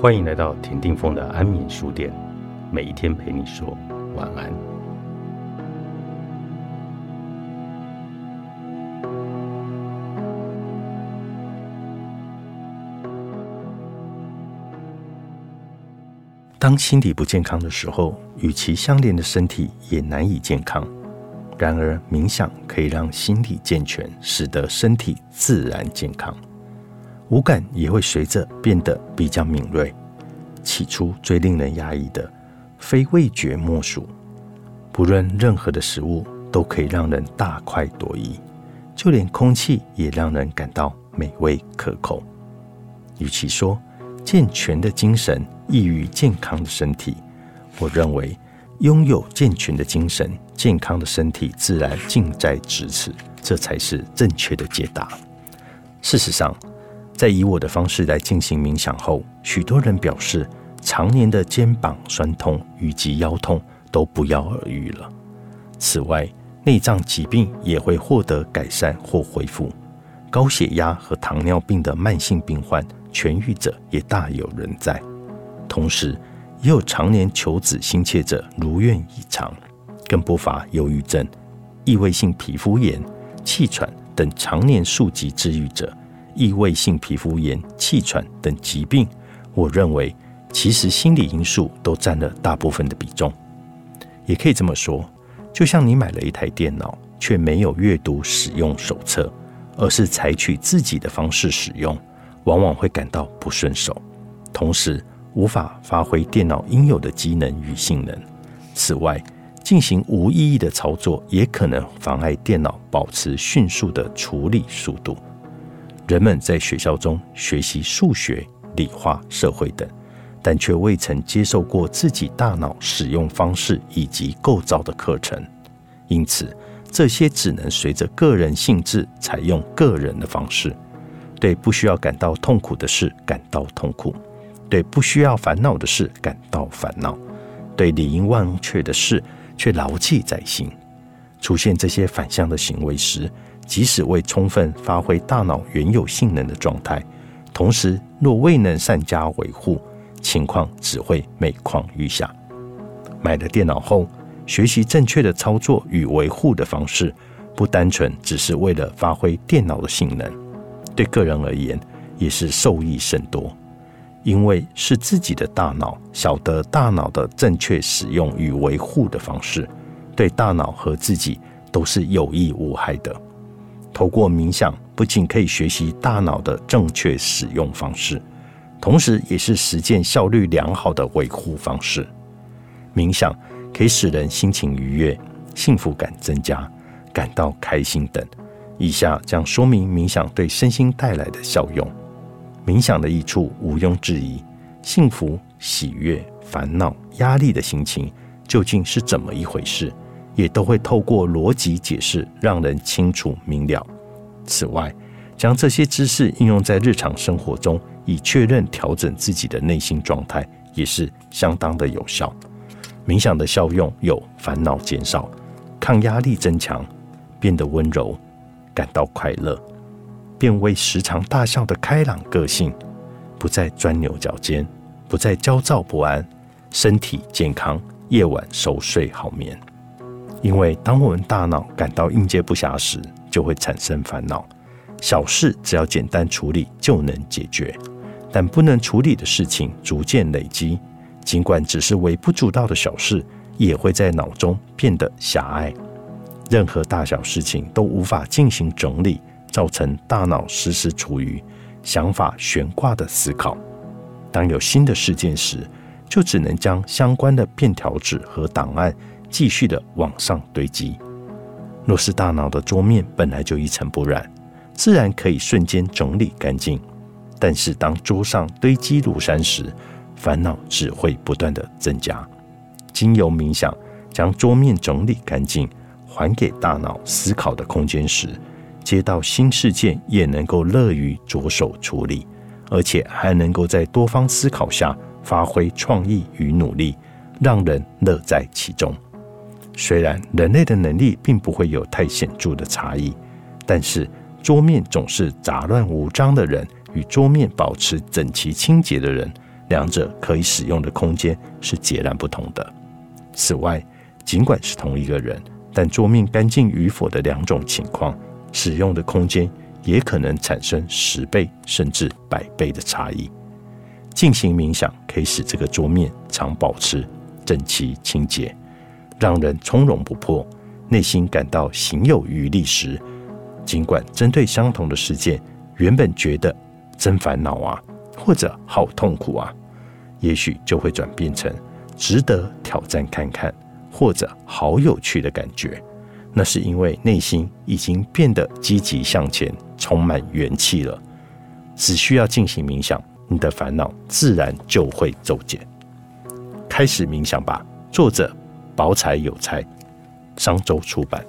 欢迎来到田定峰的安眠书店，每一天陪你说晚安。当心理不健康的时候，与其相连的身体也难以健康。然而，冥想可以让心理健全，使得身体自然健康。五感也会随着变得比较敏锐。起初最令人压抑的，非味觉莫属。不论任何的食物，都可以让人大快朵颐，就连空气也让人感到美味可口。与其说健全的精神易于健康的身体，我认为拥有健全的精神，健康的身体自然近在咫尺，这才是正确的解答。事实上。在以我的方式来进行冥想后，许多人表示常年的肩膀酸痛以及腰痛都不药而愈了。此外，内脏疾病也会获得改善或恢复。高血压和糖尿病的慢性病患痊愈者也大有人在。同时，也有常年求子心切者如愿以偿，更不乏忧郁症、异位性皮肤炎、气喘等常年数疾治愈者。异位性皮肤炎、气喘等疾病，我认为其实心理因素都占了大部分的比重。也可以这么说，就像你买了一台电脑，却没有阅读使用手册，而是采取自己的方式使用，往往会感到不顺手，同时无法发挥电脑应有的机能与性能。此外，进行无意义的操作，也可能妨碍电脑保持迅速的处理速度。人们在学校中学习数学、理化、社会等，但却未曾接受过自己大脑使用方式以及构造的课程，因此这些只能随着个人性质采用个人的方式。对不需要感到痛苦的事感到痛苦，对不需要烦恼的事感到烦恼，对理应忘却的事却牢记在心。出现这些反向的行为时，即使未充分发挥大脑原有性能的状态，同时若未能善加维护，情况只会每况愈下。买了电脑后，学习正确的操作与维护的方式，不单纯只是为了发挥电脑的性能，对个人而言也是受益甚多，因为是自己的大脑晓得大脑的正确使用与维护的方式，对大脑和自己都是有益无害的。透过冥想，不仅可以学习大脑的正确使用方式，同时也是实践效率良好的维护方式。冥想可以使人心情愉悦、幸福感增加、感到开心等。以下将说明冥想对身心带来的效用。冥想的益处毋庸置疑，幸福、喜悦、烦恼、压力的心情究竟是怎么一回事？也都会透过逻辑解释，让人清楚明了。此外，将这些知识应用在日常生活中，以确认调整自己的内心状态，也是相当的有效。冥想的效用有：烦恼减少、抗压力增强、变得温柔、感到快乐、变为时常大笑的开朗个性、不再钻牛角尖、不再焦躁不安、身体健康、夜晚熟睡好眠。因为当我们大脑感到应接不暇时，就会产生烦恼。小事只要简单处理就能解决，但不能处理的事情逐渐累积，尽管只是微不足道的小事，也会在脑中变得狭隘。任何大小事情都无法进行整理，造成大脑时时处于想法悬挂的思考。当有新的事件时，就只能将相关的便条纸和档案。继续的往上堆积。若是大脑的桌面本来就一尘不染，自然可以瞬间整理干净。但是当桌上堆积如山时，烦恼只会不断的增加。经由冥想将桌面整理干净，还给大脑思考的空间时，接到新事件也能够乐于着手处理，而且还能够在多方思考下发挥创意与努力，让人乐在其中。虽然人类的能力并不会有太显著的差异，但是桌面总是杂乱无章的人与桌面保持整齐清洁的人，两者可以使用的空间是截然不同的。此外，尽管是同一个人，但桌面干净与否的两种情况，使用的空间也可能产生十倍甚至百倍的差异。进行冥想可以使这个桌面常保持整齐清洁，让人从容不迫，内心感到行有余力时，尽管针对相同的事件，原本觉得真烦恼啊，或者好痛苦啊，也许就会转变成值得挑战看看，或者好有趣的感觉。那是因为内心已经变得积极向前，充满元气了。只需要进行冥想。你的烦恼自然就会骤减。开始冥想吧。作者：宝财有财，商周出版。